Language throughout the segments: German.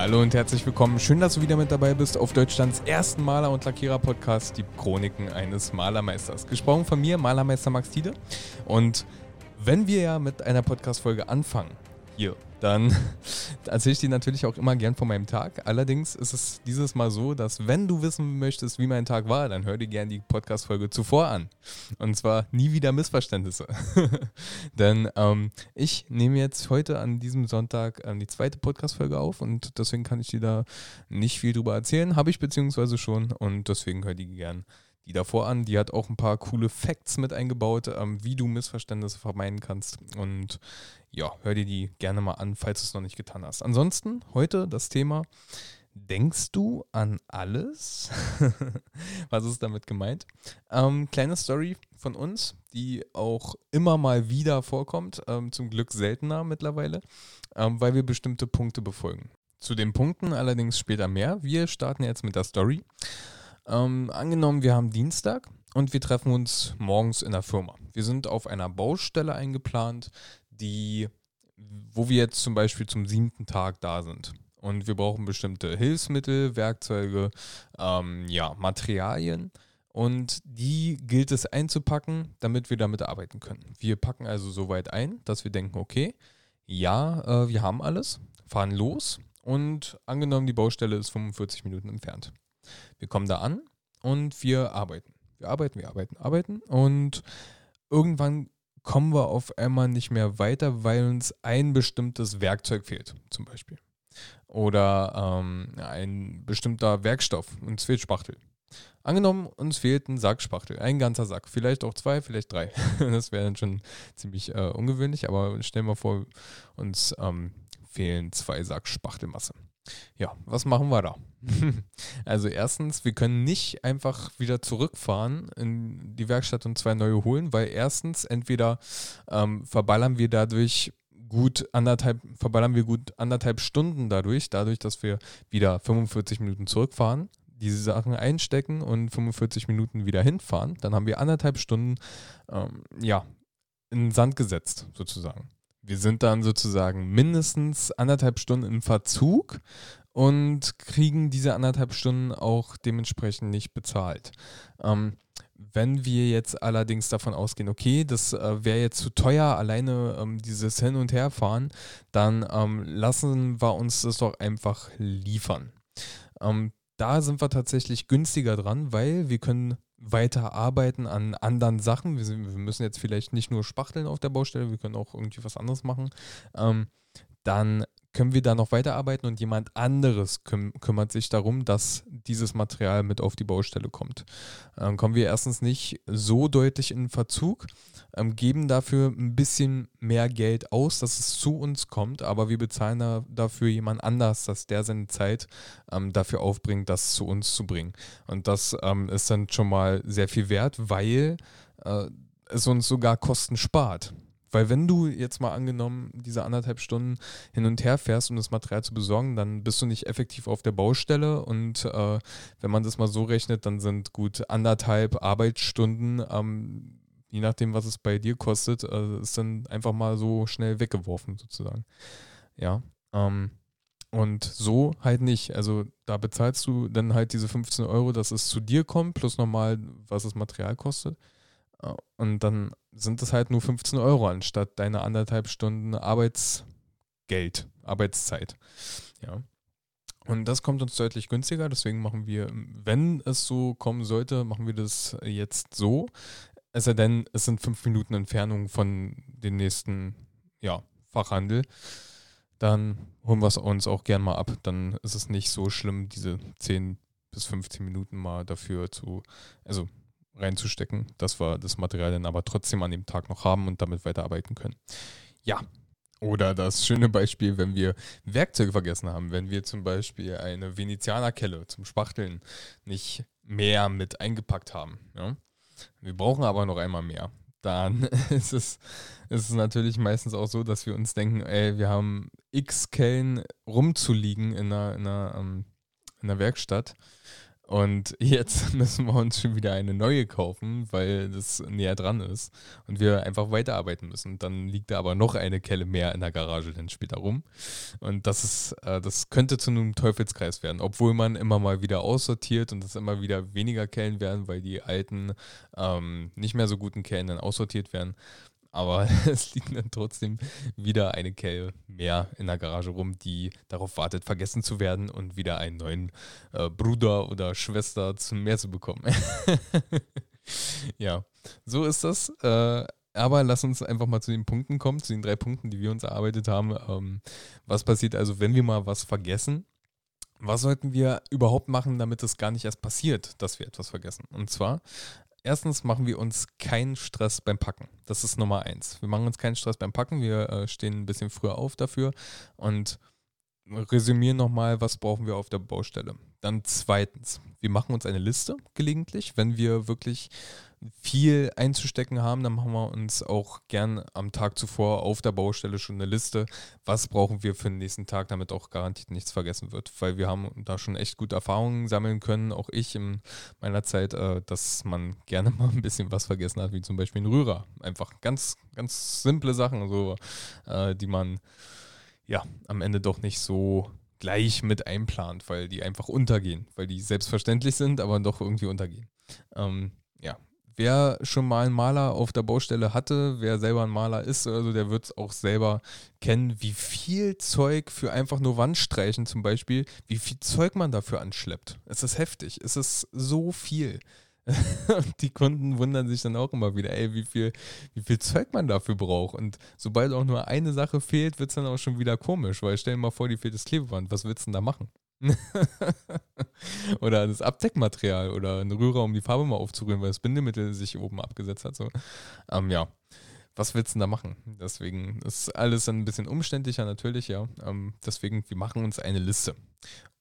Hallo und herzlich willkommen. Schön, dass du wieder mit dabei bist auf Deutschlands ersten Maler- und Lackierer-Podcast, die Chroniken eines Malermeisters. Gesprochen von mir, Malermeister Max Tiede. Und wenn wir ja mit einer Podcast-Folge anfangen, hier dann erzähle ich dir natürlich auch immer gern von meinem Tag. Allerdings ist es dieses Mal so, dass wenn du wissen möchtest, wie mein Tag war, dann hör dir gern die Podcast-Folge zuvor an. Und zwar nie wieder Missverständnisse. Denn ähm, ich nehme jetzt heute an diesem Sonntag ähm, die zweite Podcast-Folge auf und deswegen kann ich dir da nicht viel drüber erzählen. Habe ich beziehungsweise schon und deswegen hör die gern die davor an. Die hat auch ein paar coole Facts mit eingebaut, ähm, wie du Missverständnisse vermeiden kannst. Und ja, hör dir die gerne mal an, falls du es noch nicht getan hast. Ansonsten heute das Thema. Denkst du an alles? Was ist damit gemeint? Ähm, kleine Story von uns, die auch immer mal wieder vorkommt, ähm, zum Glück seltener mittlerweile, ähm, weil wir bestimmte Punkte befolgen. Zu den Punkten allerdings später mehr. Wir starten jetzt mit der Story. Ähm, angenommen, wir haben Dienstag und wir treffen uns morgens in der Firma. Wir sind auf einer Baustelle eingeplant, die, wo wir jetzt zum Beispiel zum siebten Tag da sind. Und wir brauchen bestimmte Hilfsmittel, Werkzeuge, ähm, ja, Materialien. Und die gilt es einzupacken, damit wir damit arbeiten können. Wir packen also so weit ein, dass wir denken, okay, ja, äh, wir haben alles, fahren los und angenommen, die Baustelle ist 45 Minuten entfernt. Wir kommen da an und wir arbeiten. Wir arbeiten, wir arbeiten, arbeiten und irgendwann kommen wir auf einmal nicht mehr weiter, weil uns ein bestimmtes Werkzeug fehlt, zum Beispiel. Oder ähm, ein bestimmter Werkstoff, uns fehlt Spachtel. Angenommen, uns fehlt ein Sack Spachtel, ein ganzer Sack, vielleicht auch zwei, vielleicht drei. das wäre dann schon ziemlich äh, ungewöhnlich, aber stellen wir vor, uns ähm, fehlen zwei Sack Spachtelmasse. Ja, was machen wir da? also erstens, wir können nicht einfach wieder zurückfahren in die Werkstatt und zwei neue holen, weil erstens entweder ähm, verballern wir dadurch gut anderthalb, verballern wir gut anderthalb Stunden dadurch, dadurch, dass wir wieder 45 Minuten zurückfahren, diese Sachen einstecken und 45 Minuten wieder hinfahren, dann haben wir anderthalb Stunden ähm, ja, in den Sand gesetzt, sozusagen. Wir sind dann sozusagen mindestens anderthalb Stunden im Verzug und kriegen diese anderthalb Stunden auch dementsprechend nicht bezahlt. Ähm, wenn wir jetzt allerdings davon ausgehen, okay, das äh, wäre jetzt zu teuer, alleine ähm, dieses Hin- und Herfahren, dann ähm, lassen wir uns das doch einfach liefern. Ähm, da sind wir tatsächlich günstiger dran, weil wir können weiter arbeiten an anderen Sachen. Wir, wir, müssen jetzt vielleicht nicht nur spachteln auf der Baustelle, wir können auch irgendwie was anderes machen. Ähm, dann können wir da noch weiterarbeiten und jemand anderes küm kümmert sich darum, dass dieses Material mit auf die Baustelle kommt. Dann kommen wir erstens nicht so deutlich in Verzug, ähm, geben dafür ein bisschen mehr Geld aus, dass es zu uns kommt, aber wir bezahlen da, dafür jemand anders, dass der seine Zeit ähm, dafür aufbringt, das zu uns zu bringen. Und das ähm, ist dann schon mal sehr viel wert, weil äh, es uns sogar Kosten spart. Weil wenn du jetzt mal angenommen diese anderthalb Stunden hin und her fährst, um das Material zu besorgen, dann bist du nicht effektiv auf der Baustelle und äh, wenn man das mal so rechnet, dann sind gut anderthalb Arbeitsstunden, ähm, je nachdem, was es bei dir kostet, äh, ist dann einfach mal so schnell weggeworfen sozusagen. Ja. Ähm, und so halt nicht. Also da bezahlst du dann halt diese 15 Euro, dass es zu dir kommt, plus nochmal, was das Material kostet. Äh, und dann sind es halt nur 15 Euro anstatt deine anderthalb Stunden Arbeitsgeld, Arbeitszeit. Ja. Und das kommt uns deutlich günstiger, deswegen machen wir, wenn es so kommen sollte, machen wir das jetzt so. Es sei denn, es sind fünf Minuten Entfernung von dem nächsten ja, Fachhandel. Dann holen wir es uns auch gern mal ab. Dann ist es nicht so schlimm, diese 10 bis 15 Minuten mal dafür zu, also reinzustecken, dass wir das Material dann aber trotzdem an dem Tag noch haben und damit weiterarbeiten können. Ja. Oder das schöne Beispiel, wenn wir Werkzeuge vergessen haben, wenn wir zum Beispiel eine Venezianerkelle zum Spachteln nicht mehr mit eingepackt haben. Ja? Wir brauchen aber noch einmal mehr. Dann ist es, ist es natürlich meistens auch so, dass wir uns denken, ey, wir haben x Kellen rumzuliegen in einer, in einer, ähm, in einer Werkstatt Und jetzt müssen wir uns schon wieder eine neue kaufen, weil das näher dran ist und wir einfach weiterarbeiten müssen. Dann liegt da aber noch eine Kelle mehr in der Garage dann später rum. Und das ist, äh, das könnte zu einem Teufelskreis werden, obwohl man immer mal wieder aussortiert und es immer wieder weniger Kellen werden, weil die alten, ähm, nicht mehr so guten Kellen dann aussortiert werden. Aber es liegt dann trotzdem wieder eine Kelle mehr in der Garage rum, die darauf wartet, vergessen zu werden und wieder einen neuen äh, Bruder oder Schwester zum Meer zu bekommen. ja, so ist das. Äh, aber lass uns einfach mal zu den Punkten kommen, zu den drei Punkten, die wir uns erarbeitet haben. Ähm, was passiert also, wenn wir mal was vergessen? Was sollten wir überhaupt machen, damit es gar nicht erst passiert, dass wir etwas vergessen? Und zwar erstens machen wir uns keinen Stress beim Packen. Das ist Nummer eins. Wir machen uns keinen Stress beim Packen. Wir äh, stehen ein bisschen früher auf dafür und resümieren nochmal, was brauchen wir auf der Baustelle. Dann zweitens, wir machen uns eine Liste gelegentlich, wenn wir wirklich viel einzustecken haben, dann machen wir uns auch gern am Tag zuvor auf der Baustelle schon eine Liste, was brauchen wir für den nächsten Tag, damit auch garantiert nichts vergessen wird. Weil wir haben da schon echt gute Erfahrungen sammeln können, auch ich in meiner Zeit, äh, dass man gerne mal ein bisschen was vergessen hat, wie zum Beispiel ein Rührer. Einfach ganz, ganz simple Sachen, so, äh, die man ja am Ende doch nicht so gleich mit einplant, weil die einfach untergehen, weil die selbstverständlich sind, aber doch irgendwie untergehen. Ähm, ja, wer schon mal einen Maler auf der Baustelle hatte, wer selber ein Maler ist, also der wird es auch selber kennen, wie viel Zeug für einfach nur Wandstreichen zum Beispiel, wie viel Zeug man dafür anschleppt. Es ist heftig, es ist so viel. Und die Kunden wundern sich dann auch immer wieder, ey, wie viel, wie viel Zeug man dafür braucht. Und sobald auch nur eine Sache fehlt, wird es dann auch schon wieder komisch, weil stell dir mal vor, die fehlt das Klebeband, was willst du denn da machen? oder das Abdeckmaterial oder ein Rührer, um die Farbe mal aufzurühren, weil das Bindemittel sich oben abgesetzt hat. So. Ähm, ja, was willst du denn da machen? Deswegen ist alles ein bisschen umständlicher natürlich, ja. Ähm, deswegen, wir machen uns eine Liste.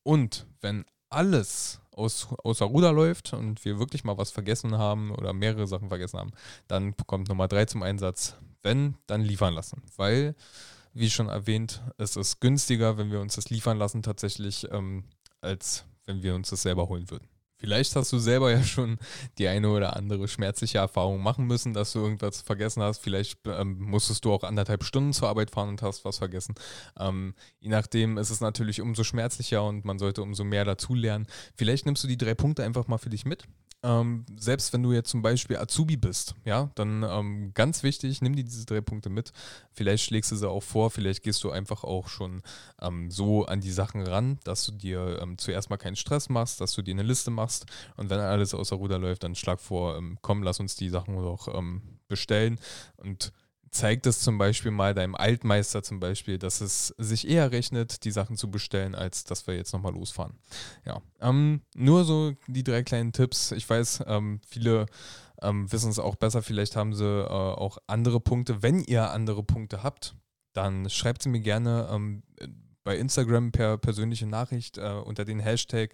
Und wenn alles aus, außer Ruder läuft und wir wirklich mal was vergessen haben oder mehrere Sachen vergessen haben, dann kommt Nummer drei zum Einsatz. Wenn, dann liefern lassen. Weil wie schon erwähnt, es ist günstiger, wenn wir uns das liefern lassen tatsächlich, ähm, als wenn wir uns das selber holen würden. Vielleicht hast du selber ja schon die eine oder andere schmerzliche Erfahrung machen müssen, dass du irgendwas vergessen hast. Vielleicht ähm, musstest du auch anderthalb Stunden zur Arbeit fahren und hast was vergessen. Ähm, je nachdem ist es natürlich umso schmerzlicher und man sollte umso mehr dazulernen. Vielleicht nimmst du die drei Punkte einfach mal für dich mit ähm, selbst wenn du jetzt zum Beispiel Azubi bist, ja, dann ähm, ganz wichtig, nimm dir diese drei Punkte mit. Vielleicht schlägst du sie auch vor, vielleicht gehst du einfach auch schon ähm, so an die Sachen ran, dass du dir ähm, zuerst mal keinen Stress machst, dass du dir eine Liste machst und wenn alles außer Ruder läuft, dann schlag vor, ähm, komm, lass uns die Sachen doch ähm, bestellen und zeigt es zum Beispiel mal deinem Altmeister zum Beispiel, dass es sich eher rechnet, die Sachen zu bestellen, als dass wir jetzt nochmal losfahren. Ja, ähm, nur so die drei kleinen Tipps. Ich weiß, ähm, viele ähm, wissen es auch besser. Vielleicht haben sie äh, auch andere Punkte. Wenn ihr andere Punkte habt, dann schreibt sie mir gerne ähm, bei Instagram per persönliche Nachricht äh, unter den Hashtag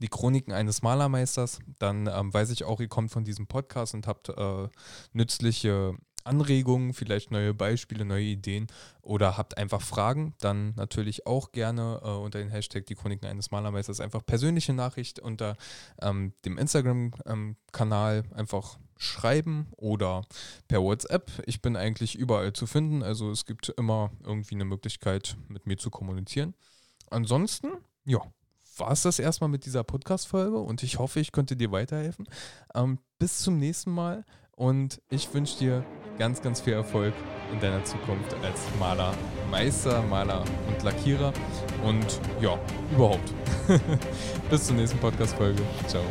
die Chroniken eines Malermeisters. Dann ähm, weiß ich auch, ihr kommt von diesem Podcast und habt äh, nützliche Anregungen, vielleicht neue Beispiele, neue Ideen oder habt einfach Fragen, dann natürlich auch gerne äh, unter den Hashtag die Chroniken eines Malermeisters einfach persönliche Nachricht unter ähm, dem Instagram-Kanal ähm, einfach schreiben oder per WhatsApp. Ich bin eigentlich überall zu finden, also es gibt immer irgendwie eine Möglichkeit, mit mir zu kommunizieren. Ansonsten, ja, war es das erstmal mit dieser Podcast-Folge und ich hoffe, ich konnte dir weiterhelfen. Ähm, bis zum nächsten Mal. Und ich wünsche dir ganz, ganz viel Erfolg in deiner Zukunft als Maler, Meister, Maler und Lackierer. Und ja, überhaupt. Bis zur nächsten Podcast-Folge. Ciao.